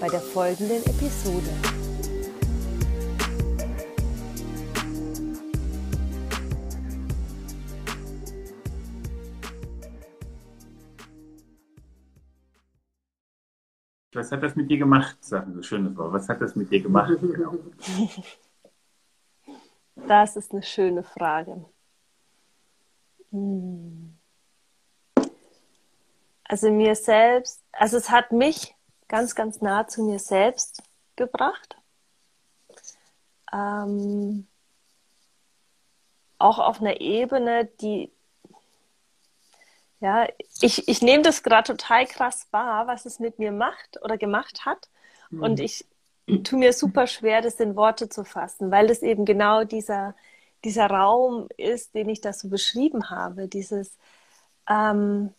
bei der folgenden Episode. Was hat das mit dir gemacht, sagen so schöne Frau? Was hat das mit dir gemacht? Genau. Das ist eine schöne Frage. Hm. Also mir selbst, also es hat mich ganz, ganz nah zu mir selbst gebracht. Ähm, auch auf einer Ebene, die, ja, ich, ich nehme das gerade total krass wahr, was es mit mir macht oder gemacht hat. Mhm. Und ich tue mir super schwer, das in Worte zu fassen, weil das eben genau dieser, dieser Raum ist, den ich da so beschrieben habe. Dieses, ähm,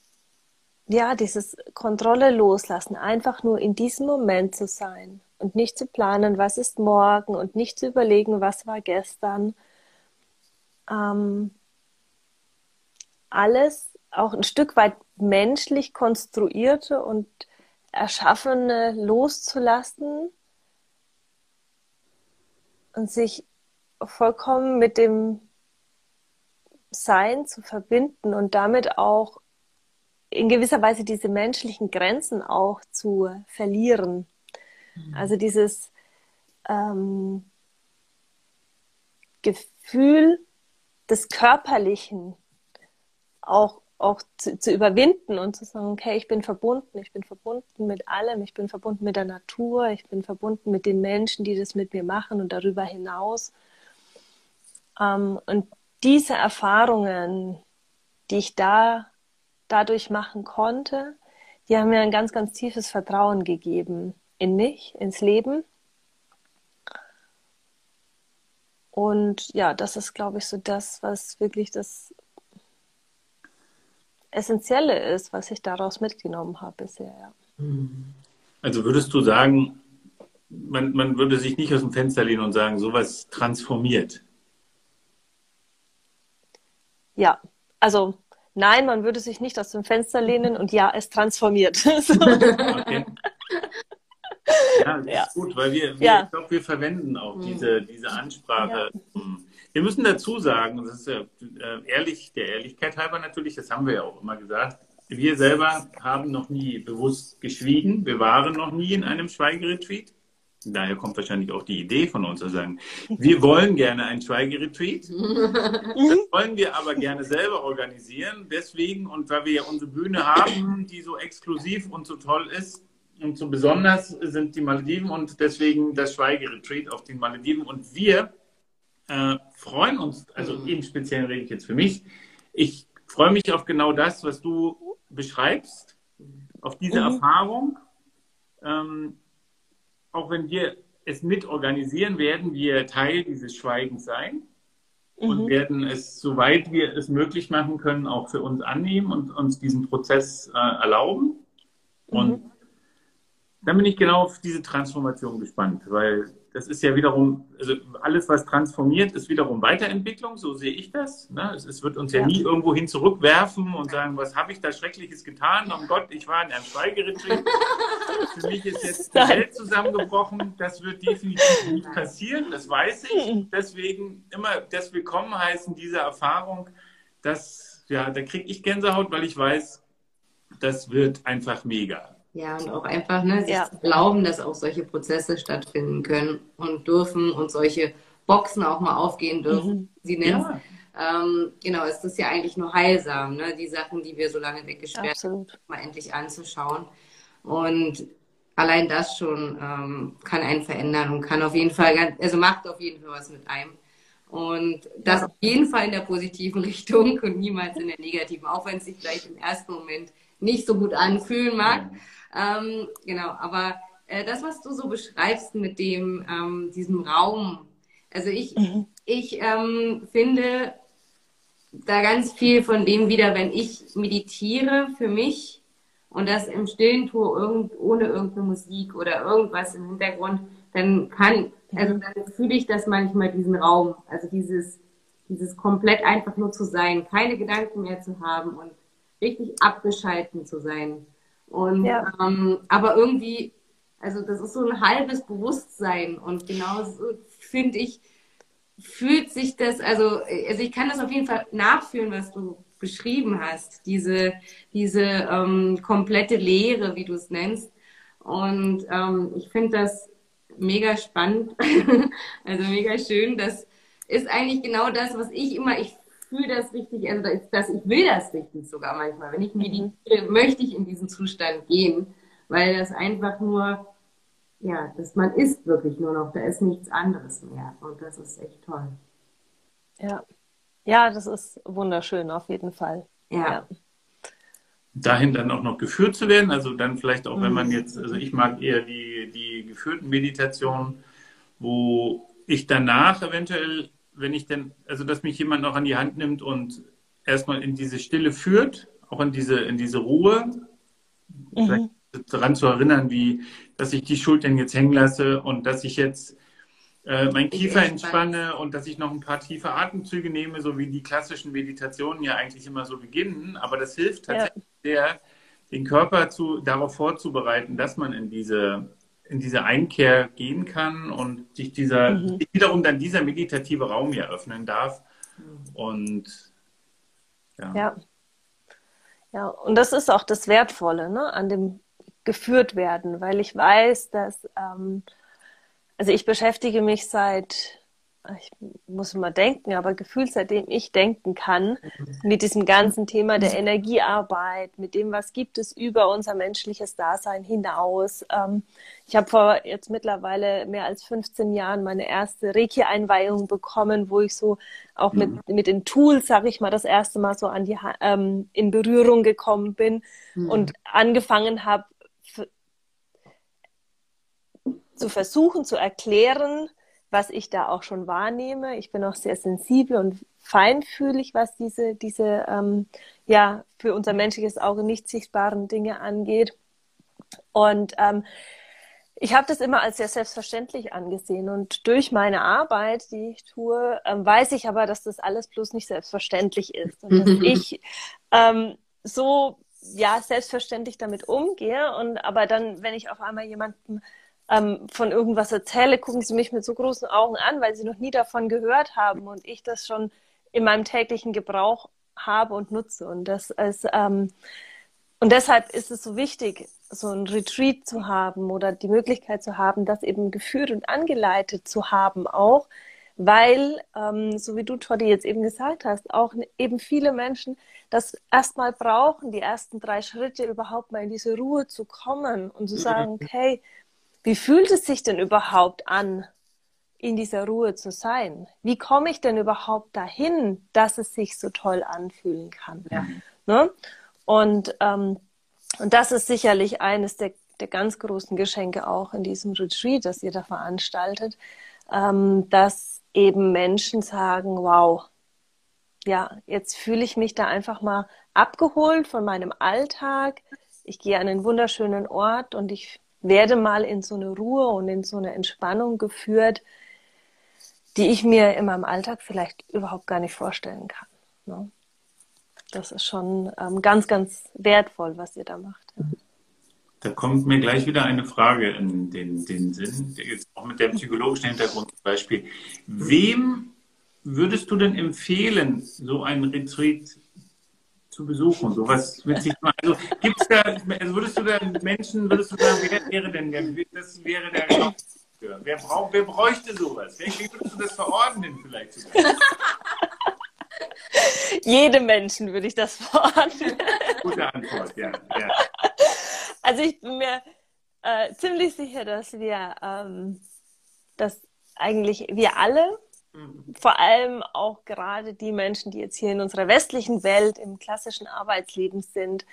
ja, dieses Kontrolle loslassen, einfach nur in diesem Moment zu sein und nicht zu planen, was ist morgen und nicht zu überlegen, was war gestern. Ähm, alles auch ein Stück weit menschlich konstruierte und erschaffene loszulassen und sich vollkommen mit dem Sein zu verbinden und damit auch in gewisser Weise diese menschlichen Grenzen auch zu verlieren. Mhm. Also dieses ähm, Gefühl des Körperlichen auch, auch zu, zu, überwinden und zu sagen, okay, ich bin verbunden, ich bin verbunden mit allem, ich bin verbunden mit der Natur, ich bin verbunden mit den Menschen, die das mit mir machen und darüber hinaus. Ähm, und diese Erfahrungen, die ich da dadurch machen konnte, die haben mir ein ganz, ganz tiefes Vertrauen gegeben in mich, ins Leben. Und ja, das ist, glaube ich, so das, was wirklich das Essentielle ist, was ich daraus mitgenommen habe bisher. Ja. Also würdest du sagen, man, man würde sich nicht aus dem Fenster lehnen und sagen, sowas transformiert? Ja, also Nein, man würde sich nicht aus dem Fenster lehnen und ja, es transformiert. okay. Ja, das ja. ist gut, weil wir, wir ja. ich glaube, wir verwenden auch mhm. diese, diese Ansprache. Ja. Wir müssen dazu sagen, das ist ja äh, ehrlich, der Ehrlichkeit halber natürlich, das haben wir ja auch immer gesagt, wir selber haben noch nie bewusst geschwiegen. Wir waren noch nie in einem Schweigeretreat. Daher kommt wahrscheinlich auch die Idee von uns zu sagen, wir wollen gerne ein Schweigeretreat. Das wollen wir aber gerne selber organisieren. Deswegen, und weil wir ja unsere Bühne haben, die so exklusiv und so toll ist und so besonders sind die Malediven und deswegen das Schweigeretreat auf den Malediven. Und wir äh, freuen uns, also mhm. im Speziellen rede ich jetzt für mich, ich freue mich auf genau das, was du beschreibst, auf diese mhm. Erfahrung. Ähm, auch wenn wir es mit organisieren, werden wir Teil dieses Schweigens sein mhm. und werden es, soweit wir es möglich machen können, auch für uns annehmen und uns diesen Prozess äh, erlauben. Mhm. Und dann bin ich genau auf diese Transformation gespannt, weil das ist ja wiederum, also alles, was transformiert, ist wiederum Weiterentwicklung, so sehe ich das. Ne? Es, es, wird uns ja, ja nie irgendwo hin zurückwerfen und sagen, was habe ich da Schreckliches getan? Oh Gott, ich war in einem Schweigeretreat. Für mich ist jetzt die Welt zusammengebrochen. Das wird definitiv nicht passieren, das weiß ich. Deswegen immer das Willkommen heißen, diese Erfahrung, das, ja, da kriege ich Gänsehaut, weil ich weiß, das wird einfach mega. Ja, und auch einfach, ne, sich ja. zu glauben, dass auch solche Prozesse stattfinden können und dürfen und solche Boxen auch mal aufgehen dürfen, mhm. sie nennt. Ja. Ähm, genau, es ist ja eigentlich nur heilsam, ne? die Sachen, die wir so lange weggesperrt haben, mal endlich anzuschauen. Und allein das schon ähm, kann einen verändern und kann auf jeden Fall, ganz, also macht auf jeden Fall was mit einem. Und das auf jeden Fall in der positiven Richtung und niemals in der negativen, auch wenn es sich vielleicht im ersten Moment nicht so gut anfühlen mag. Ähm, genau, aber äh, das, was du so beschreibst mit dem, ähm, diesem Raum, also ich, mhm. ich ähm, finde da ganz viel von dem wieder, wenn ich meditiere für mich und das im Stillen tue, irgend, ohne irgendeine Musik oder irgendwas im Hintergrund, dann kann, also dann fühle ich das manchmal, diesen Raum, also dieses, dieses komplett einfach nur zu sein, keine Gedanken mehr zu haben und richtig abgeschalten zu sein. Und ja. ähm, aber irgendwie, also das ist so ein halbes Bewusstsein und genauso finde ich, fühlt sich das, also, also ich kann das auf jeden Fall nachfühlen, was du beschrieben hast, diese, diese ähm, komplette Lehre, wie du es nennst. Und ähm, ich finde das mega spannend, also mega schön. Das ist eigentlich genau das, was ich immer, ich fühle das richtig, also dass ich will das richtig sogar manchmal. Wenn ich meditiere, mhm. möchte ich in diesen Zustand gehen, weil das einfach nur ja, dass man isst wirklich nur noch, da ist nichts anderes mehr. Und das ist echt toll. Ja. Ja, das ist wunderschön, auf jeden Fall. Ja. ja. Dahin dann auch noch geführt zu werden, also dann vielleicht auch, wenn man mhm. jetzt, also ich mag eher die, die geführten Meditationen, wo ich danach eventuell, wenn ich dann, also dass mich jemand noch an die Hand nimmt und erstmal in diese Stille führt, auch in diese, in diese Ruhe, mhm daran zu erinnern, wie, dass ich die Schultern jetzt hängen lasse und dass ich jetzt äh, mein Kiefer entspanne und dass ich noch ein paar tiefe Atemzüge nehme, so wie die klassischen Meditationen ja eigentlich immer so beginnen. Aber das hilft tatsächlich ja. sehr, den Körper zu, darauf vorzubereiten, dass man in diese, in diese Einkehr gehen kann und sich dieser, mhm. wiederum dann dieser meditative Raum hier öffnen darf. Und ja. ja. Ja, und das ist auch das Wertvolle ne, an dem geführt werden, weil ich weiß, dass, ähm, also ich beschäftige mich seit, ich muss mal denken, aber gefühlt seitdem ich denken kann, mit diesem ganzen Thema der Energiearbeit, mit dem, was gibt es über unser menschliches Dasein hinaus. Ähm, ich habe vor jetzt mittlerweile mehr als 15 Jahren meine erste Reiki-Einweihung bekommen, wo ich so auch mit, mhm. mit den Tools, sage ich mal, das erste Mal so an die, ähm, in Berührung gekommen bin mhm. und angefangen habe, zu versuchen zu erklären, was ich da auch schon wahrnehme. Ich bin auch sehr sensibel und feinfühlig, was diese, diese ähm, ja, für unser menschliches Auge nicht sichtbaren Dinge angeht. Und ähm, ich habe das immer als sehr selbstverständlich angesehen. Und durch meine Arbeit, die ich tue, ähm, weiß ich aber, dass das alles bloß nicht selbstverständlich ist. Und dass ich ähm, so ja selbstverständlich damit umgehe. Und aber dann, wenn ich auf einmal jemanden ähm, von irgendwas erzähle, gucken sie mich mit so großen Augen an, weil sie noch nie davon gehört haben und ich das schon in meinem täglichen Gebrauch habe und nutze. Und das ist, ähm, und deshalb ist es so wichtig, so ein Retreat zu haben oder die Möglichkeit zu haben, das eben geführt und angeleitet zu haben auch, weil, ähm, so wie du, Toddy, jetzt eben gesagt hast, auch eben viele Menschen das erstmal brauchen, die ersten drei Schritte überhaupt mal in diese Ruhe zu kommen und zu sagen, okay, wie fühlt es sich denn überhaupt an, in dieser Ruhe zu sein? Wie komme ich denn überhaupt dahin, dass es sich so toll anfühlen kann? Ja. Ne? Und, ähm, und das ist sicherlich eines der, der ganz großen Geschenke auch in diesem Retreat, das ihr da veranstaltet, ähm, dass eben Menschen sagen, wow, ja, jetzt fühle ich mich da einfach mal abgeholt von meinem Alltag. Ich gehe an einen wunderschönen Ort und ich werde mal in so eine Ruhe und in so eine Entspannung geführt, die ich mir in meinem Alltag vielleicht überhaupt gar nicht vorstellen kann. Ne? Das ist schon ähm, ganz, ganz wertvoll, was ihr da macht. Ja. Da kommt mir gleich wieder eine Frage in den, den Sinn, jetzt auch mit dem psychologischen Hintergrund zum Beispiel. Wem würdest du denn empfehlen, so ein Retreat zu besuchen. So was witzig Also gibt's da, also würdest du da Menschen, würdest du sagen, wer wäre denn der, das wäre der Wer, brauch, wer bräuchte sowas? Wie würdest du das verordnen vielleicht sogar? Jedem Menschen würde ich das verordnen. Gute Antwort, ja. ja. Also ich bin mir äh, ziemlich sicher, dass wir, ähm, dass eigentlich wir alle vor allem auch gerade die Menschen, die jetzt hier in unserer westlichen Welt im klassischen Arbeitsleben sind,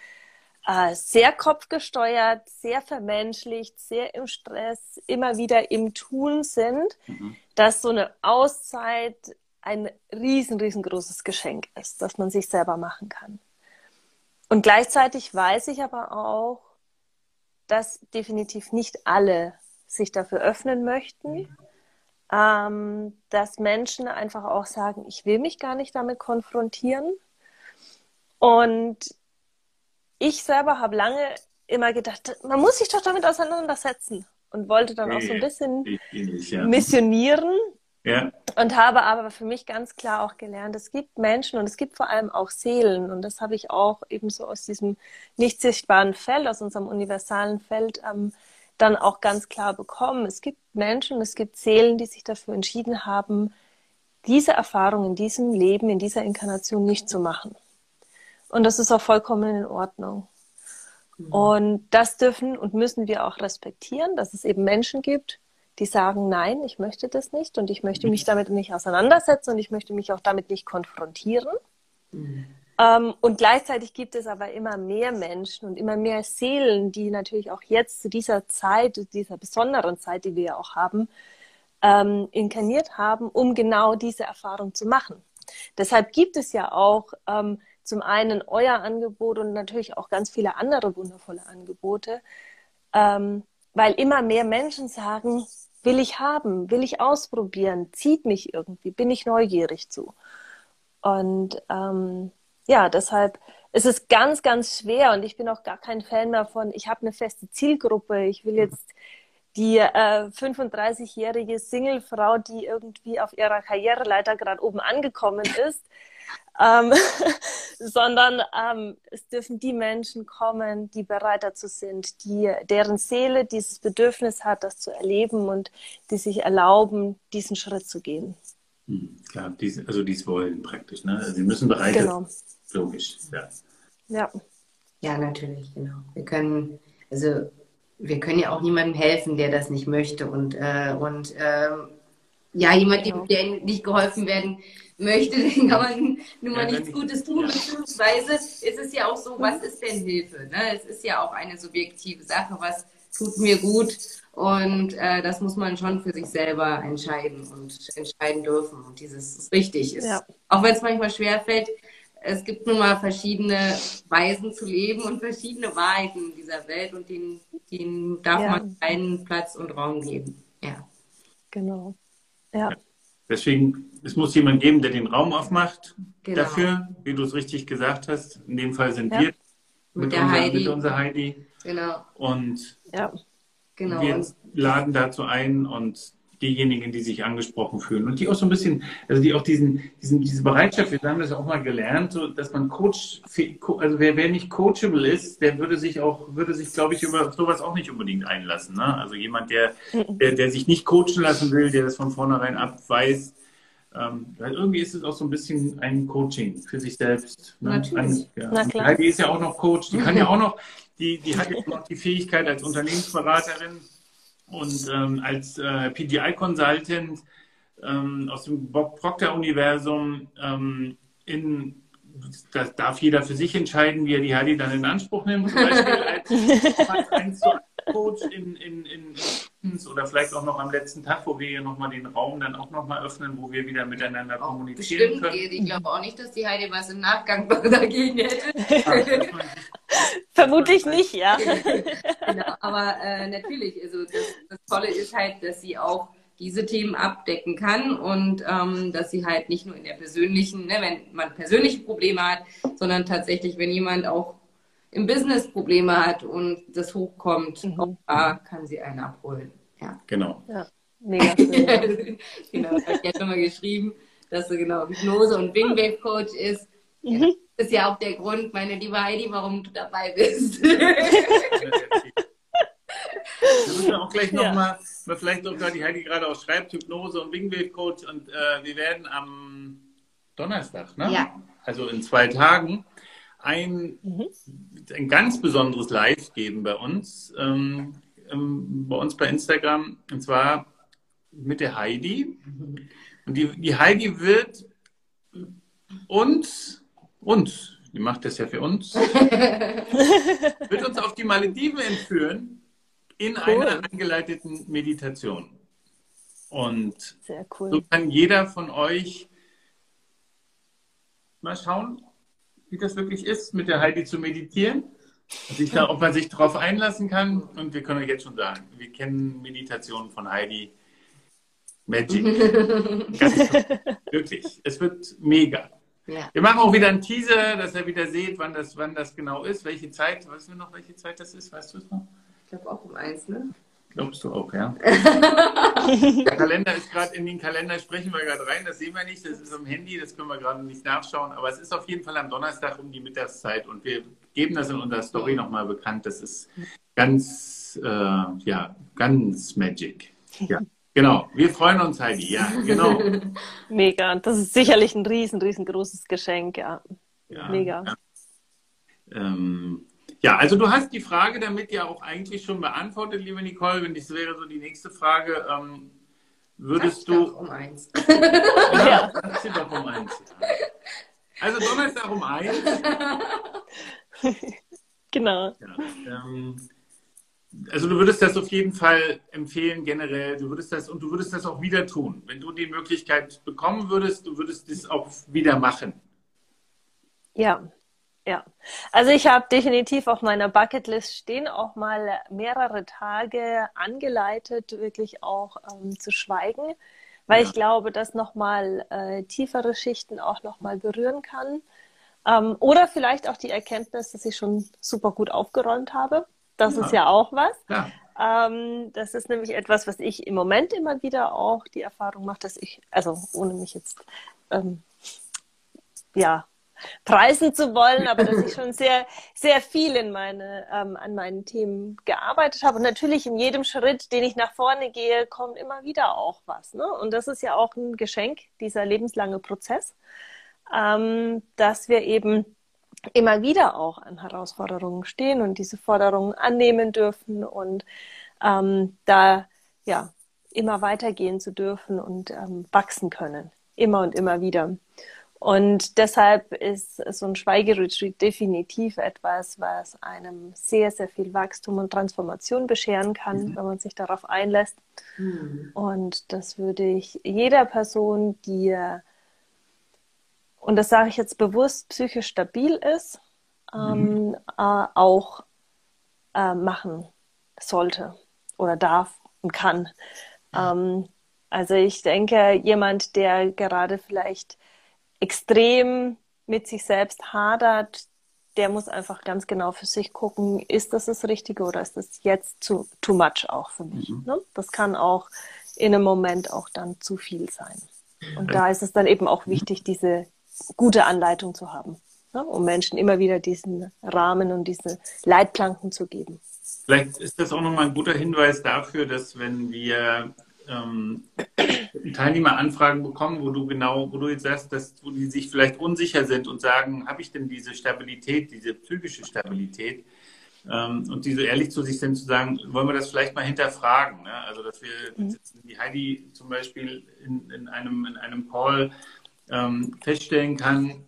äh, sehr kopfgesteuert, sehr vermenschlicht, sehr im Stress, immer wieder im Tun sind, mhm. dass so eine Auszeit ein riesen, riesengroßes Geschenk ist, das man sich selber machen kann. Und gleichzeitig weiß ich aber auch, dass definitiv nicht alle sich dafür öffnen möchten, ähm, dass Menschen einfach auch sagen, ich will mich gar nicht damit konfrontieren. Und ich selber habe lange immer gedacht, man muss sich doch damit auseinandersetzen und wollte dann auch so ein bisschen missionieren. Ja. Und habe aber für mich ganz klar auch gelernt, es gibt Menschen und es gibt vor allem auch Seelen. Und das habe ich auch eben so aus diesem nicht sichtbaren Feld, aus unserem universalen Feld, ähm, dann auch ganz klar bekommen. Es gibt Menschen, es gibt Seelen, die sich dafür entschieden haben, diese Erfahrung in diesem Leben, in dieser Inkarnation nicht zu machen. Und das ist auch vollkommen in Ordnung. Mhm. Und das dürfen und müssen wir auch respektieren, dass es eben Menschen gibt, die sagen, nein, ich möchte das nicht und ich möchte mich damit nicht auseinandersetzen und ich möchte mich auch damit nicht konfrontieren. Mhm. Ähm, und gleichzeitig gibt es aber immer mehr Menschen und immer mehr Seelen, die natürlich auch jetzt zu dieser Zeit, dieser besonderen Zeit, die wir ja auch haben, ähm, inkarniert haben, um genau diese Erfahrung zu machen. Deshalb gibt es ja auch ähm, zum einen euer Angebot und natürlich auch ganz viele andere wundervolle Angebote, ähm, weil immer mehr Menschen sagen, will ich haben, will ich ausprobieren, zieht mich irgendwie, bin ich neugierig zu. Und ähm, ja, deshalb ist es ganz, ganz schwer und ich bin auch gar kein Fan mehr von, ich habe eine feste Zielgruppe, ich will jetzt die äh, 35-jährige Singlefrau, die irgendwie auf ihrer Karriereleiter gerade oben angekommen ist, ähm, sondern ähm, es dürfen die Menschen kommen, die bereit dazu sind, die, deren Seele dieses Bedürfnis hat, das zu erleben und die sich erlauben, diesen Schritt zu gehen. Hm, klar, dies, also dies wollen praktisch. Ne? Also sie müssen bereit sein. Genau. Logisch, ja. Ja. Ja, natürlich, genau. Wir können, also wir können ja auch niemandem helfen, der das nicht möchte. Und, äh, und äh, ja, jemand, genau. dem nicht geholfen werden möchte, den kann man nun mal ja, nichts Gutes tun, beziehungsweise ist es ja auch so, was ist denn Hilfe? Ne? Es ist ja auch eine subjektive Sache, was tut mir gut und äh, das muss man schon für sich selber entscheiden und entscheiden dürfen und dieses ist richtig ist. Ja. Auch wenn es manchmal schwerfällt, es gibt nun mal verschiedene Weisen zu leben und verschiedene Wahrheiten in dieser Welt und denen, denen darf ja. man keinen Platz und Raum geben. Ja. Genau. Ja. Deswegen, es muss jemand geben, der den Raum aufmacht genau. dafür, wie du es richtig gesagt hast. In dem Fall sind ja. wir mit, mit, der unser, Heidi. mit unserer Heidi. Genau. Und ja. genau. wir laden dazu ein und diejenigen, die sich angesprochen fühlen und die auch so ein bisschen, also die auch diesen, diesen diese Bereitschaft, wir haben das auch mal gelernt, so, dass man Coach, also wer, wer nicht coachable ist, der würde sich auch, würde sich, glaube ich, über sowas auch nicht unbedingt einlassen. Ne? Also jemand, der, der, der sich nicht coachen lassen will, der das von vornherein abweist, ähm, weil irgendwie ist es auch so ein bisschen ein Coaching für sich selbst. Ne? Natürlich. Ein, ja. Na klar. Die ist ja auch noch Coach, die kann ja auch noch, die, die hat jetzt noch die Fähigkeit als Unternehmensberaterin, und ähm, als äh, PGI-Consultant ähm, aus dem Bob Proctor-Universum ähm, in das darf jeder für sich entscheiden, wie er die Heidi dann in Anspruch nimmt. Zum Beispiel als, als 1 zu Coach in, in, in, in, oder vielleicht auch noch am letzten Tag, wo wir hier nochmal den Raum dann auch nochmal öffnen, wo wir wieder miteinander kommunizieren Bestimmt können. Geht. Ich glaube auch nicht, dass die Heidi was im Nachgang dagegen hätte. Vermutlich nicht, ja. genau, aber äh, natürlich, also das, das Tolle ist halt, dass sie auch diese Themen abdecken kann und ähm, dass sie halt nicht nur in der persönlichen, ne, wenn man persönliche Probleme hat, sondern tatsächlich, wenn jemand auch im Business Probleme hat und das hochkommt, mhm. auch da kann sie einen abholen. Ja. Genau. Ja, mega schön. genau, das habe ich ja schon mal geschrieben, dass sie genau Hypnose und Wingwave Coach ist. Mhm. Das ist ja auch der Grund, meine liebe Heidi, warum du dabei bist. Wir müssen auch gleich nochmal, ja. vielleicht sogar die Heidi gerade auch schreibt, Hypnose und Wingwave Coach und äh, wir werden am Donnerstag, ne? Ja. Also in zwei Tagen, ein, mhm. ein ganz besonderes Live geben bei uns, ähm, ähm, bei uns bei Instagram, und zwar mit der Heidi. Und die, die Heidi wird uns, uns, die macht das ja für uns, wird uns auf die Malediven entführen in cool. einer angeleiteten Meditation. Und cool. so kann jeder von euch mal schauen, wie das wirklich ist, mit der Heidi zu meditieren. Da, ob man sich darauf einlassen kann. Und wir können euch jetzt schon sagen, wir kennen Meditationen von Heidi. Magic. wirklich. Es wird mega. Ja. Wir machen auch wieder einen Teaser, dass ihr wieder seht, wann das, wann das genau ist, welche Zeit. Weißt du noch, welche Zeit das ist? Weißt du es noch? Ich glaube auch um eins, ne? Glaubst du auch, ja? der Kalender ist gerade in den Kalender, sprechen wir gerade rein, das sehen wir nicht, das ist am Handy, das können wir gerade nicht nachschauen, aber es ist auf jeden Fall am Donnerstag um die Mittagszeit und wir geben das in unserer Story nochmal bekannt. Das ist ganz, äh, ja, ganz magic. Ja. Genau, wir freuen uns, Heidi. Ja, genau. Mega. Das ist sicherlich ein riesen, riesengroßes Geschenk, ja. ja Mega. Ja. Ähm, ja, also du hast die Frage damit ja auch eigentlich schon beantwortet, liebe Nicole. Wenn das wäre so die nächste Frage, ähm, würdest du. Doch um eins. ja, das sie doch um eins. Ja. Also Donnerstag um eins. genau. Ja, ähm, also du würdest das auf jeden Fall empfehlen generell. Du würdest das und du würdest das auch wieder tun, wenn du die Möglichkeit bekommen würdest. Du würdest das auch wieder machen. Ja, ja, also ich habe definitiv auf meiner Bucketlist stehen, auch mal mehrere Tage angeleitet, wirklich auch ähm, zu schweigen, weil ja. ich glaube, dass nochmal äh, tiefere Schichten auch nochmal berühren kann. Ähm, oder vielleicht auch die Erkenntnis, dass ich schon super gut aufgeräumt habe. Das ja. ist ja auch was. Ja. Ähm, das ist nämlich etwas, was ich im Moment immer wieder auch die Erfahrung mache, dass ich, also ohne mich jetzt ähm, ja preisen zu wollen, aber dass ich schon sehr, sehr viel in meine, ähm, an meinen Themen gearbeitet habe. Und natürlich in jedem Schritt, den ich nach vorne gehe, kommt immer wieder auch was. Ne? Und das ist ja auch ein Geschenk, dieser lebenslange Prozess, ähm, dass wir eben immer wieder auch an Herausforderungen stehen und diese Forderungen annehmen dürfen und ähm, da ja immer weitergehen zu dürfen und ähm, wachsen können. Immer und immer wieder. Und deshalb ist so ein Schweigeretreat definitiv etwas, was einem sehr, sehr viel Wachstum und Transformation bescheren kann, mhm. wenn man sich darauf einlässt. Mhm. Und das würde ich jeder Person, die, und das sage ich jetzt bewusst, psychisch stabil ist, mhm. ähm, äh, auch äh, machen sollte oder darf und kann. Ähm, also ich denke, jemand, der gerade vielleicht extrem mit sich selbst hadert, der muss einfach ganz genau für sich gucken, ist das das Richtige oder ist das jetzt zu, too much auch für mich. Mhm. Ne? Das kann auch in einem Moment auch dann zu viel sein. Und da ist es dann eben auch wichtig, diese gute Anleitung zu haben, ne? um Menschen immer wieder diesen Rahmen und diese Leitplanken zu geben. Vielleicht ist das auch nochmal ein guter Hinweis dafür, dass wenn wir ähm, Teilnehmeranfragen bekommen, wo du genau, wo du jetzt sagst, dass wo die sich vielleicht unsicher sind und sagen, habe ich denn diese Stabilität, diese psychische Stabilität? Ähm, und die so ehrlich zu sich sind, zu sagen, wollen wir das vielleicht mal hinterfragen? Ne? Also, dass wir mhm. die Heidi zum Beispiel in, in, einem, in einem Call ähm, feststellen kann,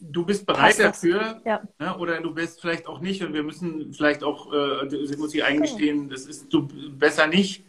du bist bereit dafür ja. ne, oder du bist vielleicht auch nicht und wir müssen vielleicht auch, äh, muss ich eingestehen, das ist du besser nicht,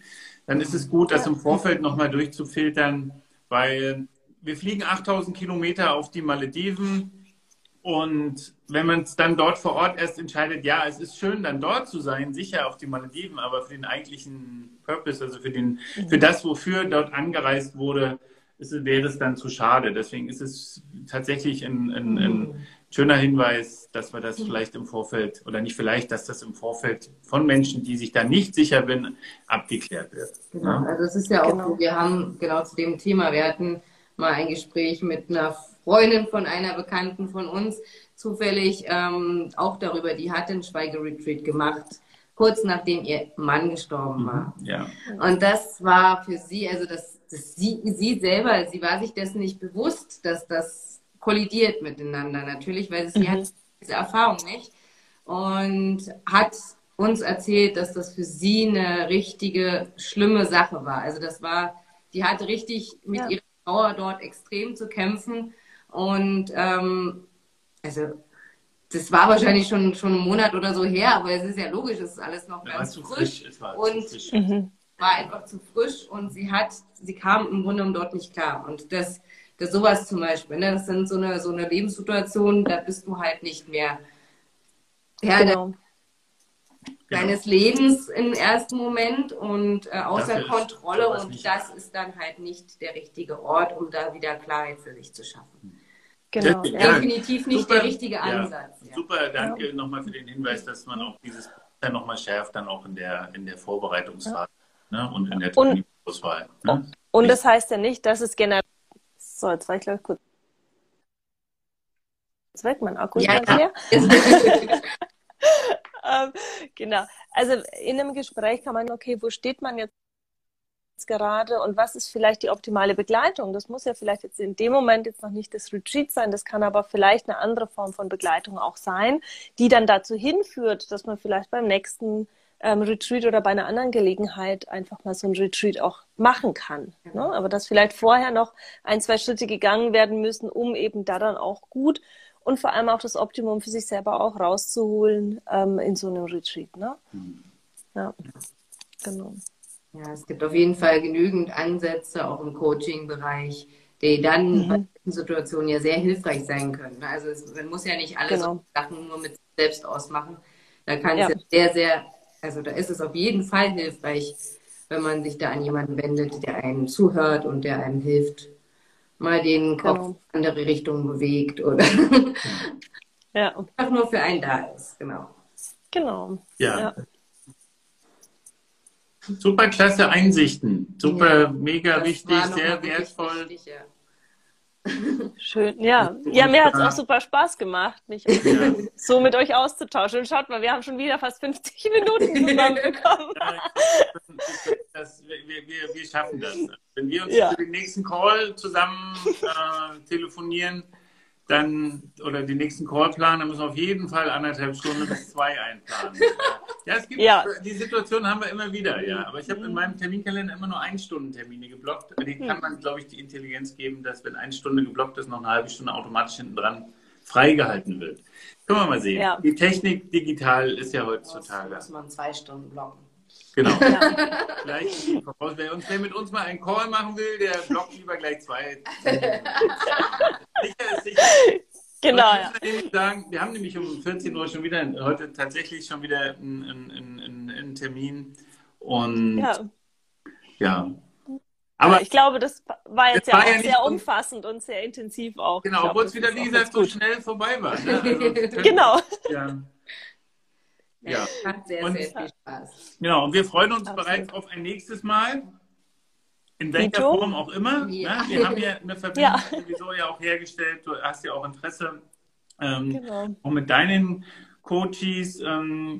dann ist es gut, das ja. im Vorfeld nochmal durchzufiltern, weil wir fliegen 8000 Kilometer auf die Malediven und wenn man es dann dort vor Ort erst entscheidet, ja, es ist schön, dann dort zu sein, sicher auf die Malediven, aber für den eigentlichen Purpose, also für, den, mhm. für das, wofür dort angereist wurde, ist, wäre es dann zu schade. Deswegen ist es tatsächlich ein, ein, ein mhm. schöner Hinweis, dass wir das vielleicht im Vorfeld, oder nicht vielleicht, dass das im Vorfeld von Menschen, die sich da nicht sicher sind, abgeklärt wird. Genau, ja? also es ist ja auch, genau. wir haben genau zu dem Thema, wir hatten mal ein Gespräch mit einer Freundin von einer Bekannten von uns, zufällig ähm, auch darüber, die hat einen Schweigeretreat gemacht kurz nachdem ihr Mann gestorben mhm, war. Ja. Und das war für sie, also das sie, sie selber, sie war sich dessen nicht bewusst, dass das kollidiert miteinander natürlich, weil sie mhm. hat diese Erfahrung nicht und hat uns erzählt, dass das für sie eine richtige schlimme Sache war. Also das war, die hatte richtig mit ja. ihrer Trauer dort extrem zu kämpfen Und ähm, also das war wahrscheinlich schon, schon einen Monat oder so her, aber es ist ja logisch, es ist alles noch ja, ganz frisch. frisch. und frisch. Mhm. War einfach zu frisch und sie hat, sie kam im Grunde dort nicht klar. Und das, das sowas zum Beispiel, ne, das sind so eine, so eine Lebenssituation, da bist du halt nicht mehr Herr genau. deines genau. Lebens im ersten Moment und äh, außer Kontrolle und das ist dann halt nicht der richtige Ort, um da wieder Klarheit für sich zu schaffen. Genau. Ja, Definitiv nicht super, der richtige Ansatz. Ja, super, danke ja. nochmal für den Hinweis, dass man auch dieses dann nochmal schärft, dann auch in der, in der Vorbereitungsphase ne? und in der Terminauswahl. Ne? Und das heißt ja nicht, dass es generell. So, jetzt war ich gleich kurz. Jetzt weg, mein Akku ist ja, leer. ähm, genau. Also in einem Gespräch kann man, okay, wo steht man jetzt gerade und was ist vielleicht die optimale Begleitung? Das muss ja vielleicht jetzt in dem Moment jetzt noch nicht das Retreat sein, das kann aber vielleicht eine andere Form von Begleitung auch sein, die dann dazu hinführt, dass man vielleicht beim nächsten ähm, Retreat oder bei einer anderen Gelegenheit einfach mal so ein Retreat auch machen kann. Ne? Aber dass vielleicht vorher noch ein, zwei Schritte gegangen werden müssen, um eben da dann auch gut und vor allem auch das Optimum für sich selber auch rauszuholen ähm, in so einem Retreat. Ne? Mhm. Ja, genau. Ja, es gibt auf jeden Fall genügend Ansätze, auch im Coaching-Bereich, die dann mhm. in Situationen ja sehr hilfreich sein können. Also es, man muss ja nicht alle genau. Sachen nur mit sich selbst ausmachen. Da kann es ja. sehr, sehr, also da ist es auf jeden Fall hilfreich, wenn man sich da an jemanden wendet, der einem zuhört und der einem hilft, mal den Kopf genau. in andere Richtungen bewegt oder ja. einfach nur für einen da ist. Genau. Genau. ja. ja. Super klasse Einsichten. Super, ja, mega wichtig, sehr wertvoll. Wichtig, ja. Schön, ja. Ja, mir hat es auch super Spaß gemacht, mich ja. so mit euch auszutauschen. Und schaut mal, wir haben schon wieder fast 50 Minuten zusammenbekommen. das, wir, wir, wir, schaffen das. Wenn wir uns ja. für den nächsten Call zusammen äh, telefonieren, dann oder die nächsten Callplan, dann müssen wir auf jeden Fall anderthalb Stunden bis zwei einplanen. Ja, es gibt ja. die Situation haben wir immer wieder, ja. Aber ich habe in meinem Terminkalender immer nur ein Stunden Termine geblockt. Die kann man, glaube ich, die Intelligenz geben, dass wenn eine Stunde geblockt ist, noch eine halbe Stunde automatisch hinten dran freigehalten wird. Können wir mal sehen. Ja. Die Technik digital ist ja heutzutage. Muss man zwei Stunden blocken. Genau. Ja. Gleich wer, uns, wer mit uns mal einen Call machen will, der blockt lieber gleich zwei. sicher ist sicher. Genau. Ja. Sagen, wir haben nämlich um 14 Uhr schon wieder, heute tatsächlich schon wieder einen, einen, einen Termin. Und ja. ja. Aber ich glaube, das war jetzt ja, war ja sehr umfassend und sehr intensiv auch. Genau, obwohl es wieder, wie gesagt, so schnell vorbei war. Ne? Also, genau. Ja. Ja. Hat sehr, und, sehr viel Spaß. Genau, und wir freuen uns Absolut. bereits auf ein nächstes Mal. In welcher? Form auch immer. Ja. Ne? Wir haben ja eine Verbindung ja. sowieso ja auch hergestellt. Du hast ja auch Interesse. Ähm, genau. Und mit deinen Coaches. Ähm,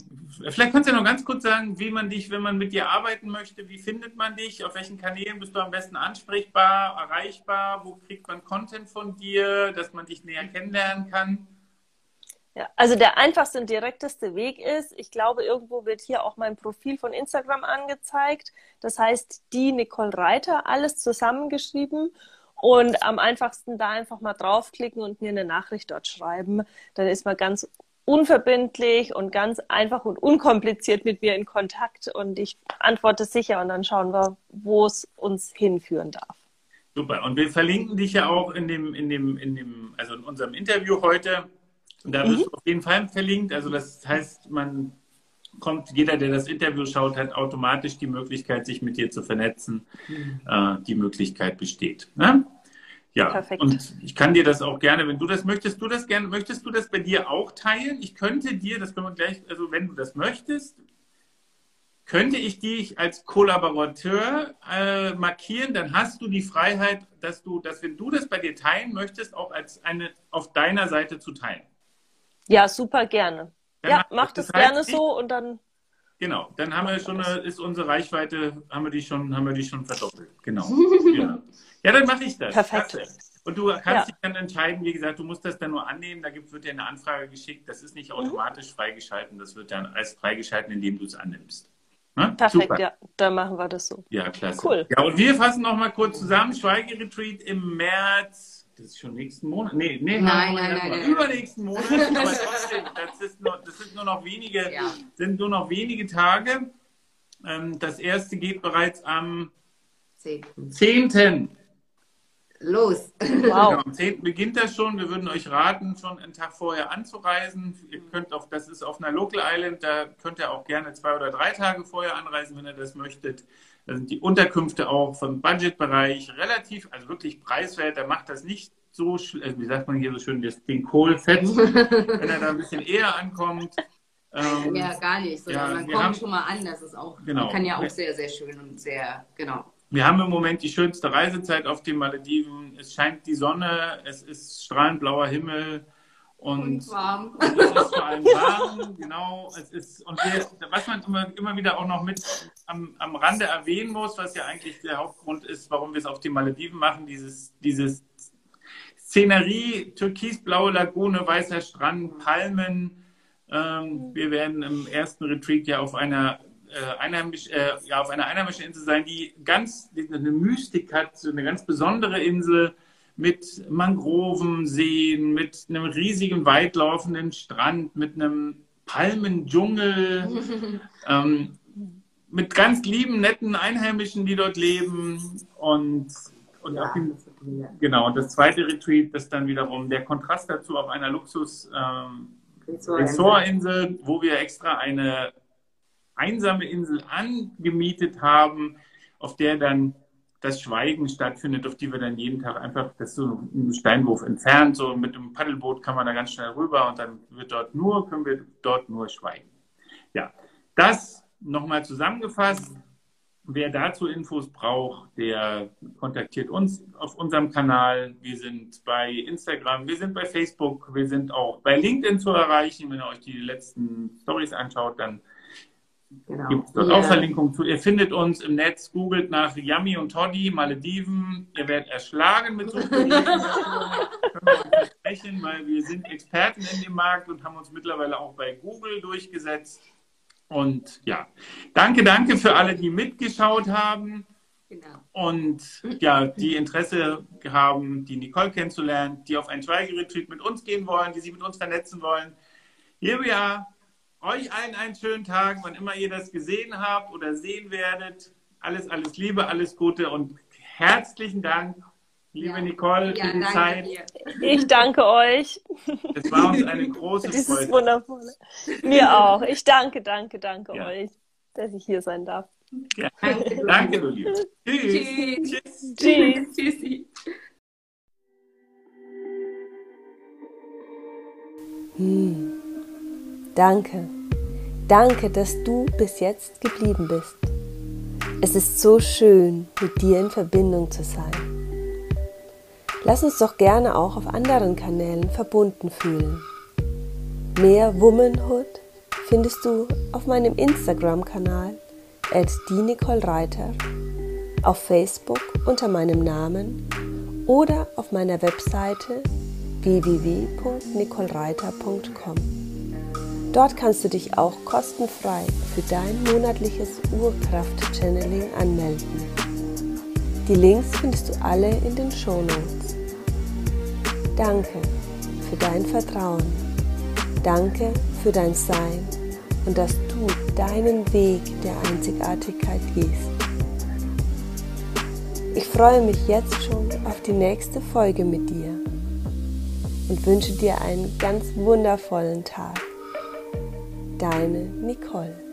vielleicht kannst du ja noch ganz kurz sagen, wie man dich, wenn man mit dir arbeiten möchte, wie findet man dich? Auf welchen Kanälen bist du am besten ansprechbar, erreichbar? Wo kriegt man Content von dir, dass man dich näher kennenlernen kann? Ja, also der einfachste und direkteste Weg ist, ich glaube, irgendwo wird hier auch mein Profil von Instagram angezeigt. Das heißt, die Nicole Reiter, alles zusammengeschrieben. Und am einfachsten da einfach mal draufklicken und mir eine Nachricht dort schreiben. Dann ist man ganz unverbindlich und ganz einfach und unkompliziert mit mir in Kontakt und ich antworte sicher und dann schauen wir, wo es uns hinführen darf. Super. Und wir verlinken dich ja auch in dem, in dem, in dem, also in unserem Interview heute und da wirst mhm. du auf jeden Fall verlinkt. Also das heißt, man kommt, jeder, der das Interview schaut, hat automatisch die Möglichkeit, sich mit dir zu vernetzen. Mhm. Äh, die Möglichkeit besteht. Ne? Ja, Perfekt. und ich kann dir das auch gerne, wenn du das möchtest, du das gerne, möchtest du das bei dir auch teilen? Ich könnte dir, das können wir gleich, also wenn du das möchtest, könnte ich dich als Kollaborateur äh, markieren, dann hast du die Freiheit, dass du, dass wenn du das bei dir teilen möchtest, auch als eine auf deiner Seite zu teilen. Ja, super gerne. Dann ja, mach das, das heißt, gerne so und dann. Genau, dann haben wir schon eine, ist unsere Reichweite, haben wir die schon, haben wir die schon verdoppelt. Genau. ja. ja, dann mache ich das. Perfekt. Klasse. Und du kannst ja. dich dann entscheiden, wie gesagt, du musst das dann nur annehmen, da gibt, wird dir eine Anfrage geschickt, das ist nicht mhm. automatisch mhm. freigeschalten, das wird dann als freigeschalten, indem du es annimmst. Ne? Perfekt, Super. ja, dann machen wir das so. Ja, klasse. Cool. Ja, und wir fassen noch mal kurz zusammen, Schweigeretreat im März das ist schon nächsten Monat. Nee, nee, nein, nein, nein, nein, übernächsten Monat. aber trotzdem, das, ist nur, das sind nur noch wenige, ja. sind nur noch wenige Tage. Ähm, das erste geht bereits am 10. 10. Los. Wow. Genau, am 10. beginnt das schon. Wir würden euch raten, schon einen Tag vorher anzureisen. Ihr könnt auf, das ist auf einer Local Island, da könnt ihr auch gerne zwei oder drei Tage vorher anreisen, wenn ihr das möchtet. Da sind die Unterkünfte auch vom Budgetbereich relativ, also wirklich preiswert. Da macht das nicht so, also wie sagt man hier so schön, das, den Kohl fett, wenn er da ein bisschen eher ankommt. Ähm, ja, gar nicht. So, ja, man kommt haben, schon mal an, das ist auch, genau. kann ja auch sehr, sehr schön und sehr, genau. Wir haben im Moment die schönste Reisezeit auf den Malediven. Es scheint die Sonne, es ist strahlend blauer Himmel und, und warm. es ist vor allem warm, genau. Es ist, und wir, was man immer, immer wieder auch noch mit am, am Rande erwähnen muss, was ja eigentlich der Hauptgrund ist, warum wir es auf den Malediven machen, dieses, dieses Szenerie, türkisblaue Lagune, weißer Strand, Palmen. Ähm, wir werden im ersten Retreat ja auf einer äh, einheimisch, äh, ja, auf einer einheimischen Insel sein, die ganz die eine Mystik hat, so eine ganz besondere Insel mit Mangrovenseen, mit einem riesigen, weitlaufenden Strand, mit einem Palmendschungel, ähm, mit ganz lieben, netten Einheimischen, die dort leben und, und ja. dem, genau, und das zweite Retreat ist dann wiederum der Kontrast dazu auf einer Luxus ähm, Ressortinsel, wo wir extra eine einsame Insel angemietet haben, auf der dann das Schweigen stattfindet, auf die wir dann jeden Tag einfach, das ist so ein Steinwurf entfernt, so mit dem Paddelboot kann man da ganz schnell rüber und dann wird dort nur, können wir dort nur schweigen. Ja, das nochmal zusammengefasst. Wer dazu Infos braucht, der kontaktiert uns auf unserem Kanal. Wir sind bei Instagram, wir sind bei Facebook, wir sind auch bei LinkedIn zu erreichen. Wenn ihr euch die letzten Stories anschaut, dann Genau. Gibt es dort yeah. auch Verlinkungen zu. Ihr findet uns im Netz, googelt nach Yummy und Toddy, Malediven. Ihr werdet erschlagen mit so vielen sprechen, weil wir sind Experten in dem Markt und haben uns mittlerweile auch bei Google durchgesetzt. Und ja, danke, danke für alle, die mitgeschaut haben. Genau. Und ja, die Interesse haben, die Nicole kennenzulernen, die auf ein Schweigeretreat mit uns gehen wollen, die sich mit uns vernetzen wollen. Here we are. Euch allen einen schönen Tag, wann immer ihr das gesehen habt oder sehen werdet. Alles, alles Liebe, alles Gute und herzlichen Dank, liebe ja. Nicole, ja, für die Zeit. Dir. Ich danke euch. Es war uns eine große Freude. Das ist wundervoll. Mir auch. Ich danke, danke, danke ja. euch, dass ich hier sein darf. Ja. Danke, danke du Liebe. Tschüss. Tschüss. Tschüss. Tschüssi. Hm. Danke. Danke, dass du bis jetzt geblieben bist. Es ist so schön, mit dir in Verbindung zu sein. Lass uns doch gerne auch auf anderen Kanälen verbunden fühlen. Mehr Womanhood findest du auf meinem Instagram-Kanal at Reiter, auf Facebook unter meinem Namen oder auf meiner Webseite www.nicolereiter.com. Dort kannst du dich auch kostenfrei für dein monatliches Urkraft-Channeling anmelden. Die Links findest du alle in den Show Notes. Danke für dein Vertrauen. Danke für dein Sein und dass du deinen Weg der Einzigartigkeit gehst. Ich freue mich jetzt schon auf die nächste Folge mit dir und wünsche dir einen ganz wundervollen Tag. Deine Nicole.